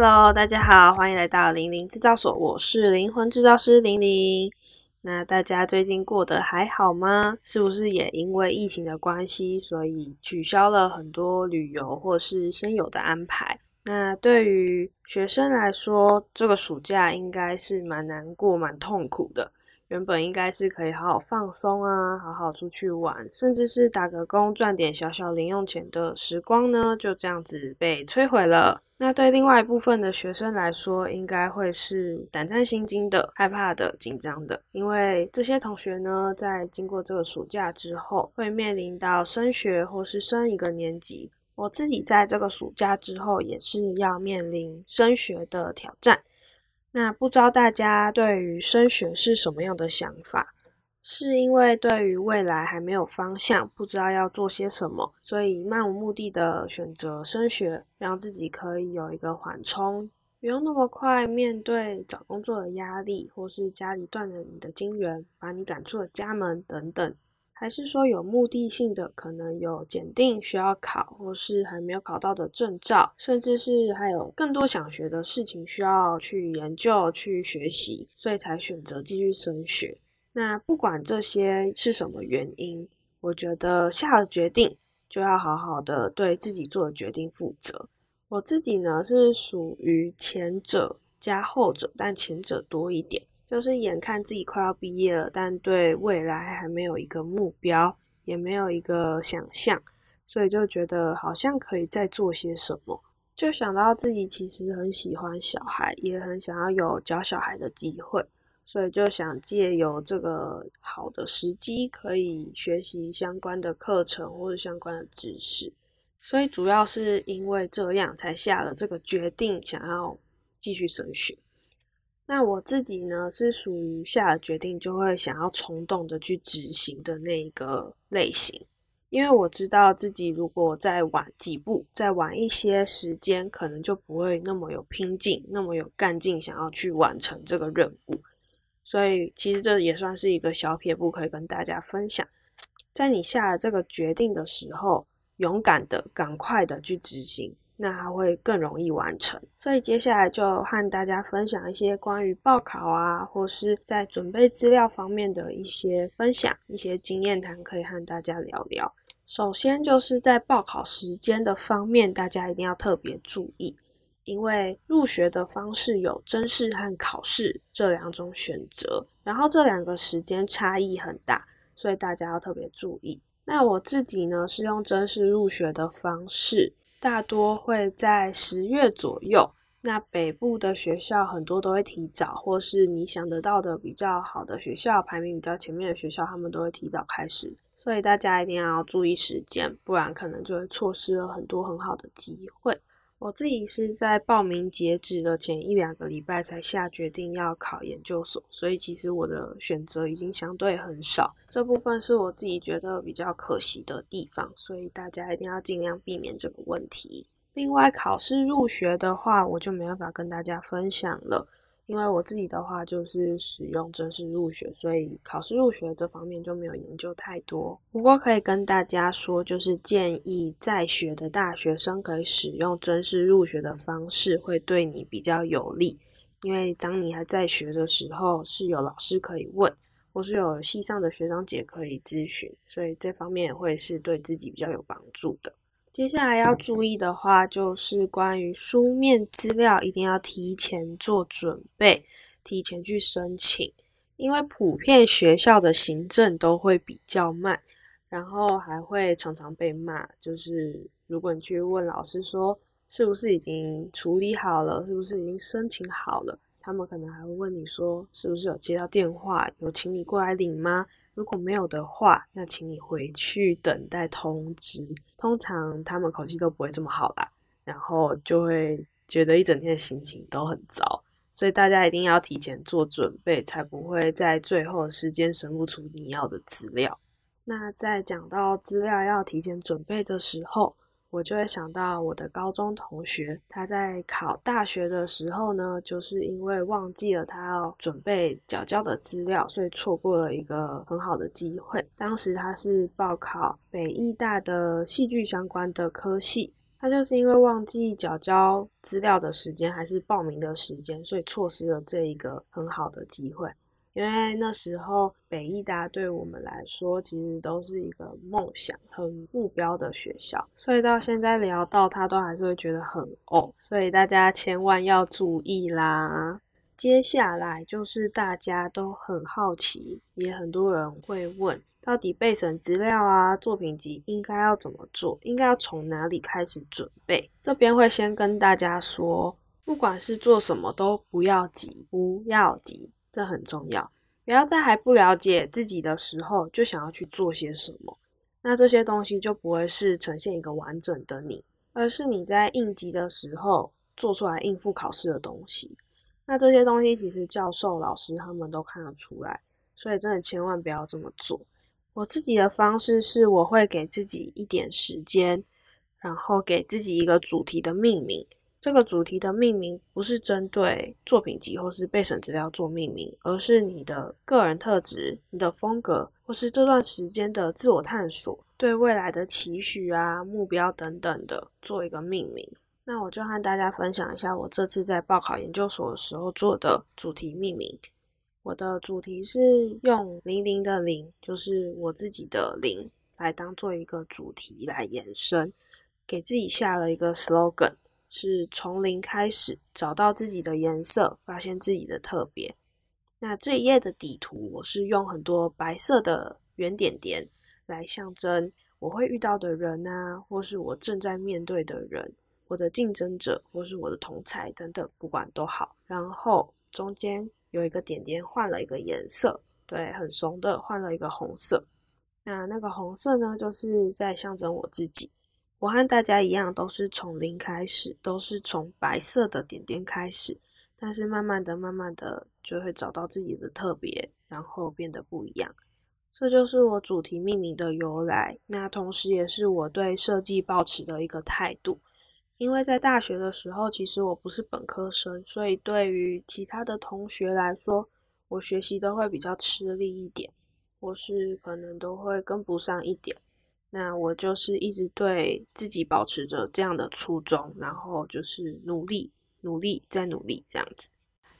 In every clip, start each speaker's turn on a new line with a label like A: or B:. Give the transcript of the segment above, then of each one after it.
A: Hello，大家好，欢迎来到玲玲制造所，我是灵魂制造师玲玲。那大家最近过得还好吗？是不是也因为疫情的关系，所以取消了很多旅游或是先有的安排？那对于学生来说，这个暑假应该是蛮难过、蛮痛苦的。原本应该是可以好好放松啊，好好出去玩，甚至是打个工赚点小小零用钱的时光呢，就这样子被摧毁了。那对另外一部分的学生来说，应该会是胆战心惊的、害怕的、紧张的，因为这些同学呢，在经过这个暑假之后，会面临到升学或是升一个年级。我自己在这个暑假之后，也是要面临升学的挑战。那不知道大家对于升学是什么样的想法？是因为对于未来还没有方向，不知道要做些什么，所以漫无目的的选择升学，让自己可以有一个缓冲，不用那么快面对找工作的压力，或是家里断了你的金源，把你赶出了家门等等。还是说有目的性的，可能有检定需要考，或是还没有考到的证照，甚至是还有更多想学的事情需要去研究、去学习，所以才选择继续升学。那不管这些是什么原因，我觉得下了决定就要好好的对自己做的决定负责。我自己呢是属于前者加后者，但前者多一点。就是眼看自己快要毕业了，但对未来还没有一个目标，也没有一个想象，所以就觉得好像可以再做些什么。就想到自己其实很喜欢小孩，也很想要有教小孩的机会，所以就想借由这个好的时机，可以学习相关的课程或者相关的知识。所以主要是因为这样，才下了这个决定，想要继续升学。那我自己呢，是属于下了决定就会想要冲动的去执行的那一个类型，因为我知道自己如果再晚几步，再晚一些时间，可能就不会那么有拼劲，那么有干劲，想要去完成这个任务。所以其实这也算是一个小撇步，可以跟大家分享，在你下了这个决定的时候，勇敢的、赶快的去执行。那它会更容易完成，所以接下来就和大家分享一些关于报考啊，或是在准备资料方面的一些分享，一些经验谈可以和大家聊聊。首先就是在报考时间的方面，大家一定要特别注意，因为入学的方式有真试和考试这两种选择，然后这两个时间差异很大，所以大家要特别注意。那我自己呢是用真试入学的方式。大多会在十月左右。那北部的学校很多都会提早，或是你想得到的比较好的学校，排名比较前面的学校，他们都会提早开始。所以大家一定要注意时间，不然可能就会错失了很多很好的机会。我自己是在报名截止的前一两个礼拜才下决定要考研究所，所以其实我的选择已经相对很少，这部分是我自己觉得比较可惜的地方，所以大家一定要尽量避免这个问题。另外，考试入学的话，我就没办法跟大家分享了。因为我自己的话就是使用正式入学，所以考试入学这方面就没有研究太多。不过可以跟大家说，就是建议在学的大学生可以使用正式入学的方式，会对你比较有利。因为当你还在学的时候，是有老师可以问，或是有系上的学长姐可以咨询，所以这方面会是对自己比较有帮助的。接下来要注意的话，就是关于书面资料，一定要提前做准备，提前去申请。因为普遍学校的行政都会比较慢，然后还会常常被骂。就是如果你去问老师说，是不是已经处理好了，是不是已经申请好了，他们可能还会问你说，是不是有接到电话，有请你过来领吗？如果没有的话，那请你回去等待通知。通常他们口气都不会这么好啦，然后就会觉得一整天的心情都很糟。所以大家一定要提前做准备，才不会在最后时间审不出你要的资料。那在讲到资料要提前准备的时候，我就会想到我的高中同学，他在考大学的时候呢，就是因为忘记了他要准备缴交的资料，所以错过了一个很好的机会。当时他是报考北艺大的戏剧相关的科系，他就是因为忘记缴交资料的时间，还是报名的时间，所以错失了这一个很好的机会。因为那时候北艺大对我们来说，其实都是一个梦想、很目标的学校，所以到现在聊到它，都还是会觉得很哦。所以大家千万要注意啦。接下来就是大家都很好奇，也很多人会问。到底备审资料啊，作品集应该要怎么做？应该要从哪里开始准备？这边会先跟大家说，不管是做什么都不要急，不要急，这很重要。不要在还不了解自己的时候就想要去做些什么，那这些东西就不会是呈现一个完整的你，而是你在应急的时候做出来应付考试的东西。那这些东西其实教授、老师他们都看得出来，所以真的千万不要这么做。我自己的方式是，我会给自己一点时间，然后给自己一个主题的命名。这个主题的命名不是针对作品集或是备审资料做命名，而是你的个人特质、你的风格，或是这段时间的自我探索、对未来的期许啊、目标等等的做一个命名。那我就和大家分享一下我这次在报考研究所的时候做的主题命名。我的主题是用零零的零，就是我自己的零，来当做一个主题来延伸，给自己下了一个 slogan，是从零开始，找到自己的颜色，发现自己的特别。那这一页的底图，我是用很多白色的圆点点来象征我会遇到的人啊，或是我正在面对的人，我的竞争者，或是我的同才等等，不管都好。然后中间。有一个点点换了一个颜色，对，很怂的换了一个红色。那那个红色呢，就是在象征我自己。我和大家一样，都是从零开始，都是从白色的点点开始，但是慢慢的、慢慢的就会找到自己的特别，然后变得不一样。这就是我主题命名的由来，那同时也是我对设计抱持的一个态度。因为在大学的时候，其实我不是本科生，所以对于其他的同学来说，我学习都会比较吃力一点，或是可能都会跟不上一点。那我就是一直对自己保持着这样的初衷，然后就是努力、努力再努力这样子。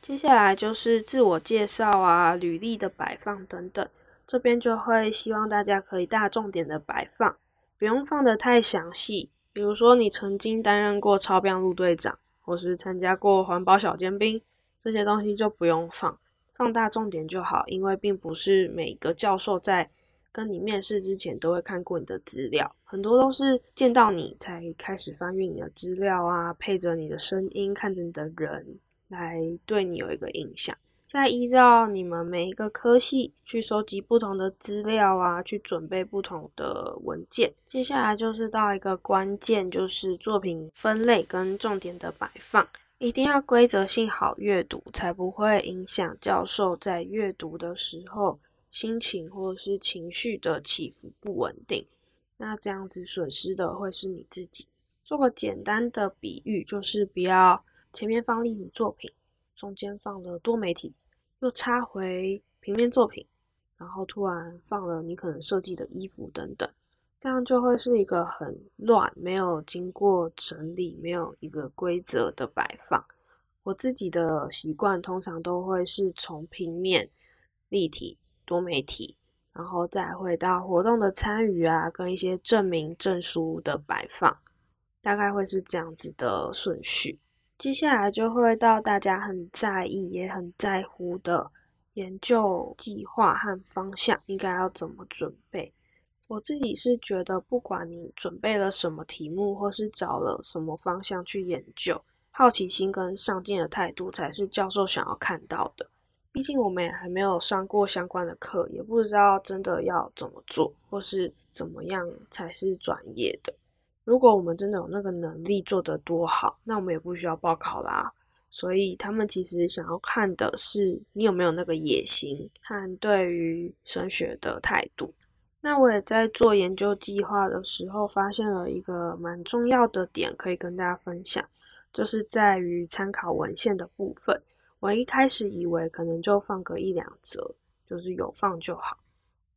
A: 接下来就是自我介绍啊、履历的摆放等等，这边就会希望大家可以大重点的摆放，不用放的太详细。比如说，你曾经担任过超标路队长，或是参加过环保小尖兵，这些东西就不用放，放大重点就好。因为并不是每个教授在跟你面试之前都会看过你的资料，很多都是见到你才开始翻阅你的资料啊，配着你的声音，看着你的人，来对你有一个印象。再依照你们每一个科系去收集不同的资料啊，去准备不同的文件。接下来就是到一个关键，就是作品分类跟重点的摆放，一定要规则性好阅读，才不会影响教授在阅读的时候心情或者是情绪的起伏不稳定。那这样子损失的会是你自己。做个简单的比喻，就是不要前面放立体作品，中间放了多媒体。又插回平面作品，然后突然放了你可能设计的衣服等等，这样就会是一个很乱、没有经过整理、没有一个规则的摆放。我自己的习惯通常都会是从平面、立体、多媒体，然后再回到活动的参与啊，跟一些证明证书的摆放，大概会是这样子的顺序。接下来就会到大家很在意也很在乎的研究计划和方向，应该要怎么准备？我自己是觉得，不管你准备了什么题目，或是找了什么方向去研究，好奇心跟上进的态度才是教授想要看到的。毕竟我们也还没有上过相关的课，也不知道真的要怎么做，或是怎么样才是专业的。如果我们真的有那个能力做得多好，那我们也不需要报考啦。所以他们其实想要看的是你有没有那个野心和对于升学的态度。那我也在做研究计划的时候，发现了一个蛮重要的点，可以跟大家分享，就是在于参考文献的部分。我一开始以为可能就放个一两则，就是有放就好，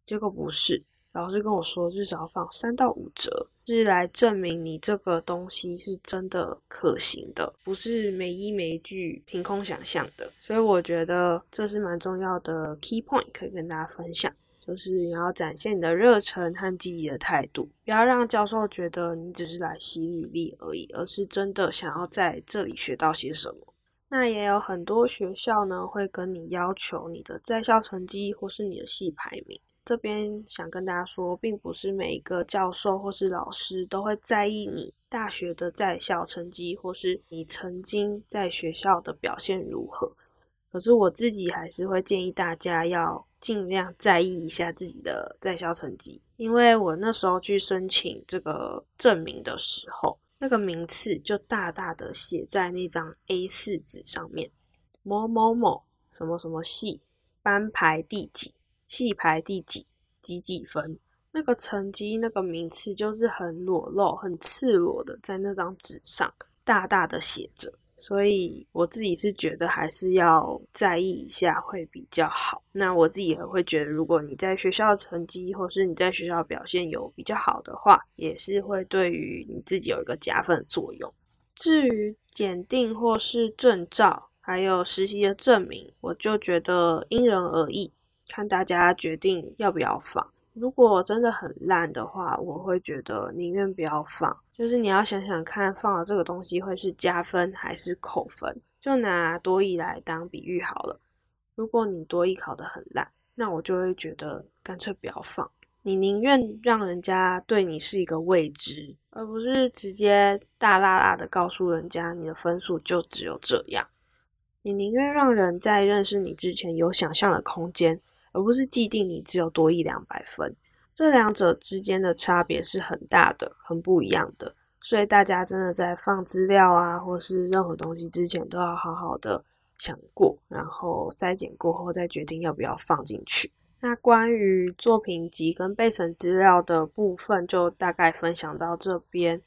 A: 结果不是。老师跟我说至少要放三到五折，是来证明你这个东西是真的可行的，不是没依没据凭空想象的。所以我觉得这是蛮重要的 key point，可以跟大家分享，就是你要展现你的热忱和积极的态度，不要让教授觉得你只是来洗履历而已，而是真的想要在这里学到些什么。那也有很多学校呢，会跟你要求你的在校成绩或是你的系排名。这边想跟大家说，并不是每一个教授或是老师都会在意你大学的在校成绩，或是你曾经在学校的表现如何。可是我自己还是会建议大家要尽量在意一下自己的在校成绩，因为我那时候去申请这个证明的时候。那个名次就大大的写在那张 A 四纸上面，某某某什么什么系班排第几，系排第几，几几分，那个成绩那个名次就是很裸露、很赤裸的在那张纸上大大的写着。所以我自己是觉得还是要在意一下会比较好。那我自己也会觉得，如果你在学校的成绩或是你在学校表现有比较好的话，也是会对于你自己有一个加分的作用。至于检定或是证照，还有实习的证明，我就觉得因人而异，看大家决定要不要放。如果真的很烂的话，我会觉得宁愿不要放。就是你要想想看，放了这个东西会是加分还是扣分？就拿多益来当比喻好了。如果你多益考得很烂，那我就会觉得干脆不要放。你宁愿让人家对你是一个未知，而不是直接大大大的告诉人家你的分数就只有这样。你宁愿让人在认识你之前有想象的空间。而不是既定你只有多一两百分，这两者之间的差别是很大的，很不一样的。所以大家真的在放资料啊，或是任何东西之前，都要好好的想过，然后筛检过后再决定要不要放进去。那关于作品集跟备审资料的部分，就大概分享到这边。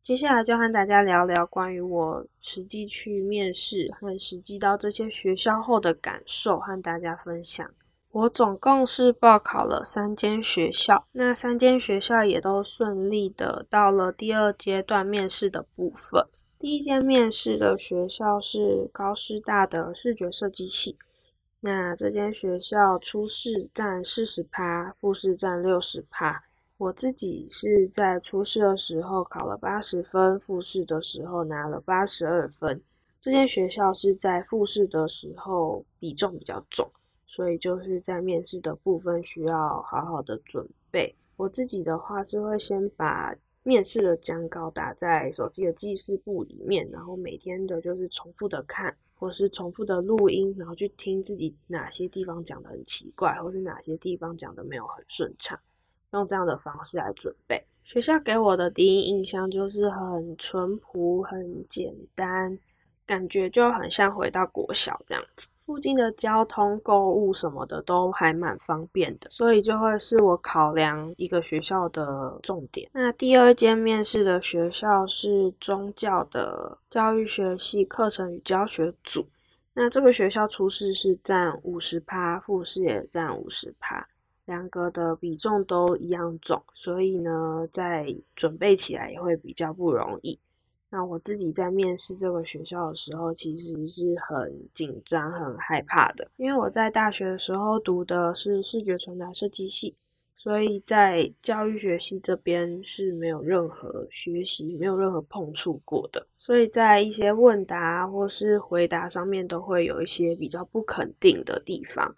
A: 接下来就和大家聊聊关于我实际去面试和实际到这些学校后的感受，和大家分享。我总共是报考了三间学校，那三间学校也都顺利的到了第二阶段面试的部分。第一间面试的学校是高师大的视觉设计系，那这间学校初试占四十趴，复试占六十趴。我自己是在初试的时候考了八十分，复试的时候拿了八十二分。这间学校是在复试的时候比重比较重。所以就是在面试的部分需要好好的准备。我自己的话是会先把面试的讲稿打在手机的记事簿里面，然后每天的就是重复的看，或是重复的录音，然后去听自己哪些地方讲的很奇怪，或是哪些地方讲的没有很顺畅，用这样的方式来准备。学校给我的第一印象就是很淳朴、很简单，感觉就很像回到国小这样子。附近的交通、购物什么的都还蛮方便的，所以就会是我考量一个学校的重点。那第二间面试的学校是宗教的教育学系课程与教学组，那这个学校初试是占五十趴，复试也占五十趴，两个的比重都一样重，所以呢，在准备起来也会比较不容易。那我自己在面试这个学校的时候，其实是很紧张、很害怕的，因为我在大学的时候读的是视觉传达设计系，所以在教育学系这边是没有任何学习、没有任何碰触过的，所以在一些问答或是回答上面都会有一些比较不肯定的地方。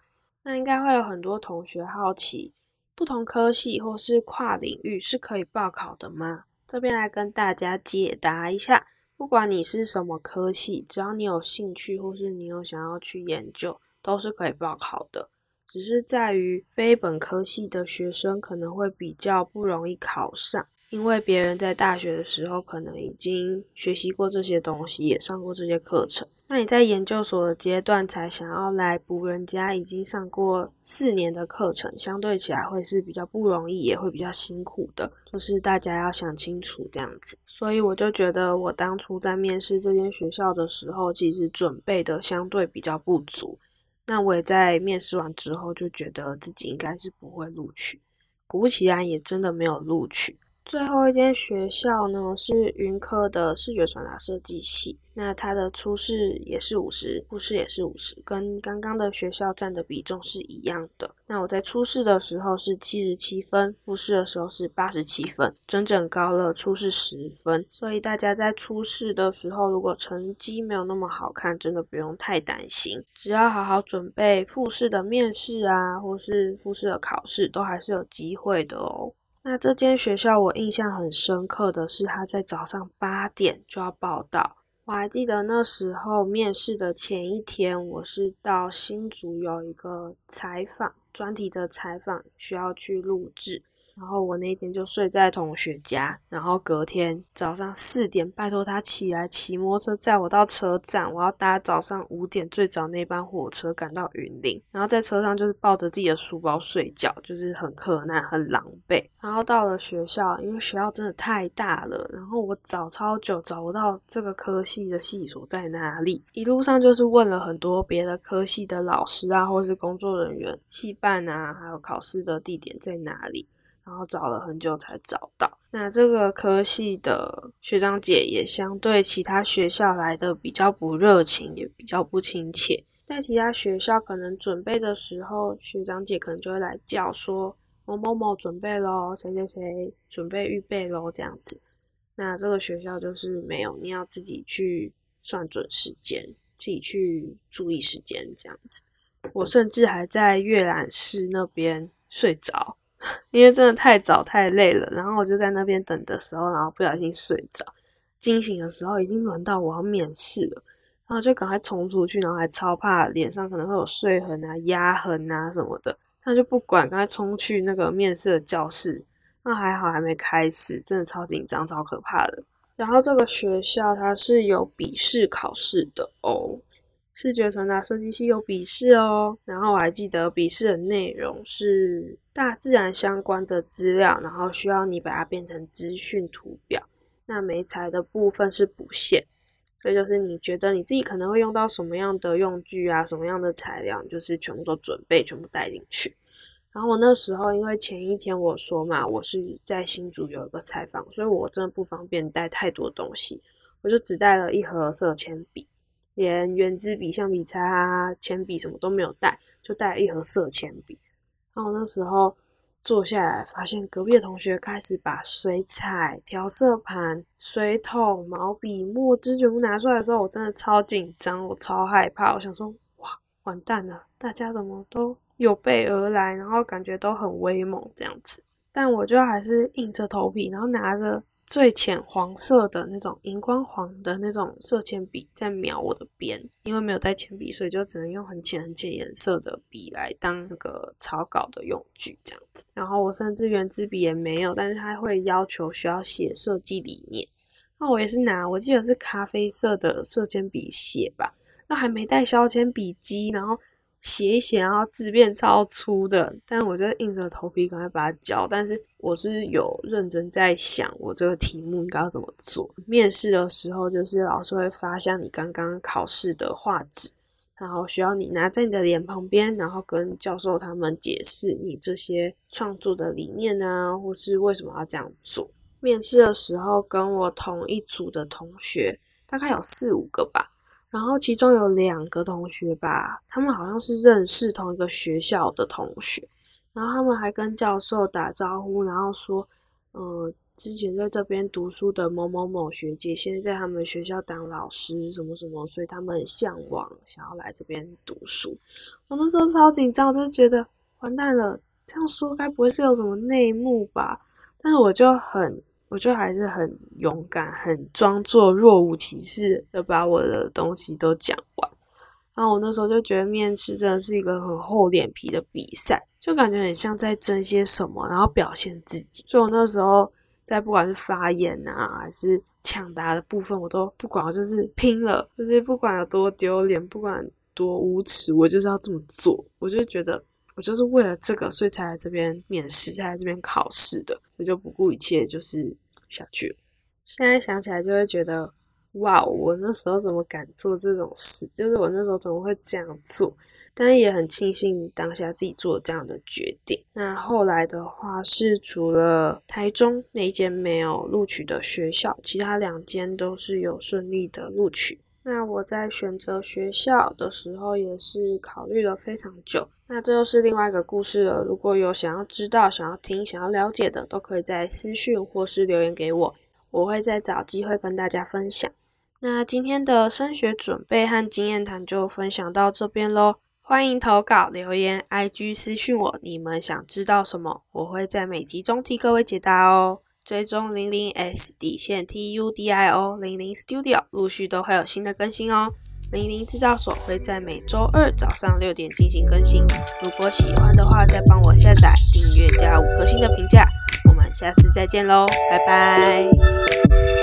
A: 那应该会有很多同学好奇，不同科系或是跨领域是可以报考的吗？这边来跟大家解答一下，不管你是什么科系，只要你有兴趣或是你有想要去研究，都是可以报考的。只是在于非本科系的学生可能会比较不容易考上，因为别人在大学的时候可能已经学习过这些东西，也上过这些课程。那你在研究所的阶段才想要来补人家已经上过四年的课程，相对起来会是比较不容易，也会比较辛苦的。就是大家要想清楚这样子。所以我就觉得，我当初在面试这间学校的时候，其实准备的相对比较不足。那我也在面试完之后就觉得自己应该是不会录取。果不其然，也真的没有录取。最后一间学校呢是云科的视觉传达设计系，那它的初试也是五十，复试也是五十，跟刚刚的学校占的比重是一样的。那我在初试的时候是七十七分，复试的时候是八十七分，整整高了初试十分。所以大家在初试的时候，如果成绩没有那么好看，真的不用太担心，只要好好准备复试的面试啊，或是复试的考试，都还是有机会的哦。那这间学校我印象很深刻的是，他在早上八点就要报道。我还记得那时候面试的前一天，我是到新竹有一个采访专题的采访，需要去录制。然后我那天就睡在同学家，然后隔天早上四点拜托他起来骑摩托车载我到车站，我要搭早上五点最早那班火车赶到云林，然后在车上就是抱着自己的书包睡觉，就是很困难很狼狈。然后到了学校，因为学校真的太大了，然后我找超久找不到这个科系的系所在哪里，一路上就是问了很多别的科系的老师啊，或是工作人员，系办啊，还有考试的地点在哪里。然后找了很久才找到。那这个科系的学长姐也相对其他学校来的比较不热情，也比较不亲切。在其他学校可能准备的时候，学长姐可能就会来叫说某某某准备咯，谁谁谁准备预备咯，这样子。那这个学校就是没有，你要自己去算准时间，自己去注意时间这样子。我甚至还在阅览室那边睡着。因为真的太早太累了，然后我就在那边等的时候，然后不小心睡着，惊醒的时候已经轮到我要面试了，然后就赶快冲出去，然后还超怕脸上可能会有睡痕啊、压痕啊什么的，那就不管，赶快冲去那个面试的教室。那还好还没开始，真的超紧张、超可怕的。然后这个学校它是有笔试考试的哦。视觉传达设计系有笔试哦，然后我还记得笔试的内容是大自然相关的资料，然后需要你把它变成资讯图表。那媒材的部分是补线，所以就是你觉得你自己可能会用到什么样的用具啊，什么样的材料，就是全部都准备，全部带进去。然后我那时候因为前一天我说嘛，我是在新竹有一个采访，所以我真的不方便带太多东西，我就只带了一盒色铅笔。连圆珠笔、橡皮擦啊、铅笔什么都没有带，就带了一盒色铅笔。然后那时候坐下来，发现隔壁的同学开始把水彩、调色盘、水桶、毛笔、墨汁全部拿出来的时候，我真的超紧张，我超害怕。我想说，哇，完蛋了，大家怎么都有备而来，然后感觉都很威猛这样子。但我就还是硬着头皮，然后拿着。最浅黄色的那种荧光黄的那种色铅笔在描我的边，因为没有带铅笔，所以就只能用很浅很浅颜色的笔来当那个草稿的用具这样子。然后我甚至圆珠笔也没有，但是他会要求需要写设计理念。那我也是拿，我记得是咖啡色的色铅笔写吧，那还没带削铅笔机，然后。写一写，然后字变超粗的，但我就硬着头皮赶快把它交。但是我是有认真在想，我这个题目应该要怎么做。面试的时候，就是老师会发下你刚刚考试的画纸，然后需要你拿在你的脸旁边，然后跟教授他们解释你这些创作的理念啊，或是为什么要这样做。面试的时候，跟我同一组的同学大概有四五个吧。然后其中有两个同学吧，他们好像是认识同一个学校的同学，然后他们还跟教授打招呼，然后说，呃，之前在这边读书的某某某学姐，现在在他们学校当老师，什么什么，所以他们很向往，想要来这边读书。我那时候超紧张，我就觉得完蛋了，这样说该不会是有什么内幕吧？但是我就很。我就还是很勇敢，很装作若无其事的把我的东西都讲完。然后我那时候就觉得面试真的是一个很厚脸皮的比赛，就感觉很像在争些什么，然后表现自己。所以我那时候在不管是发言啊，还是抢答的部分，我都不管，我就是拼了，就是不管有多丢脸，不管多无耻，我就是要这么做。我就觉得。我就是为了这个，所以才来这边面试，才来这边考试的，我就不顾一切就是下去。现在想起来就会觉得，哇，我那时候怎么敢做这种事？就是我那时候怎么会这样做？但是也很庆幸当下自己做这样的决定。那后来的话是除了台中那间没有录取的学校，其他两间都是有顺利的录取。那我在选择学校的时候也是考虑了非常久。那这又是另外一个故事了。如果有想要知道、想要听、想要了解的，都可以在私讯或是留言给我，我会再找机会跟大家分享。那今天的升学准备和经验谈就分享到这边喽。欢迎投稿留言，IG 私讯我，你们想知道什么，我会在每集中替各位解答哦。追踪零零 S 底线 T U D I O 零零 Studio，陆续都会有新的更新哦。零零制造所会在每周二早上六点进行更新。如果喜欢的话，再帮我下载、订阅加五颗星的评价。我们下次再见喽，拜拜。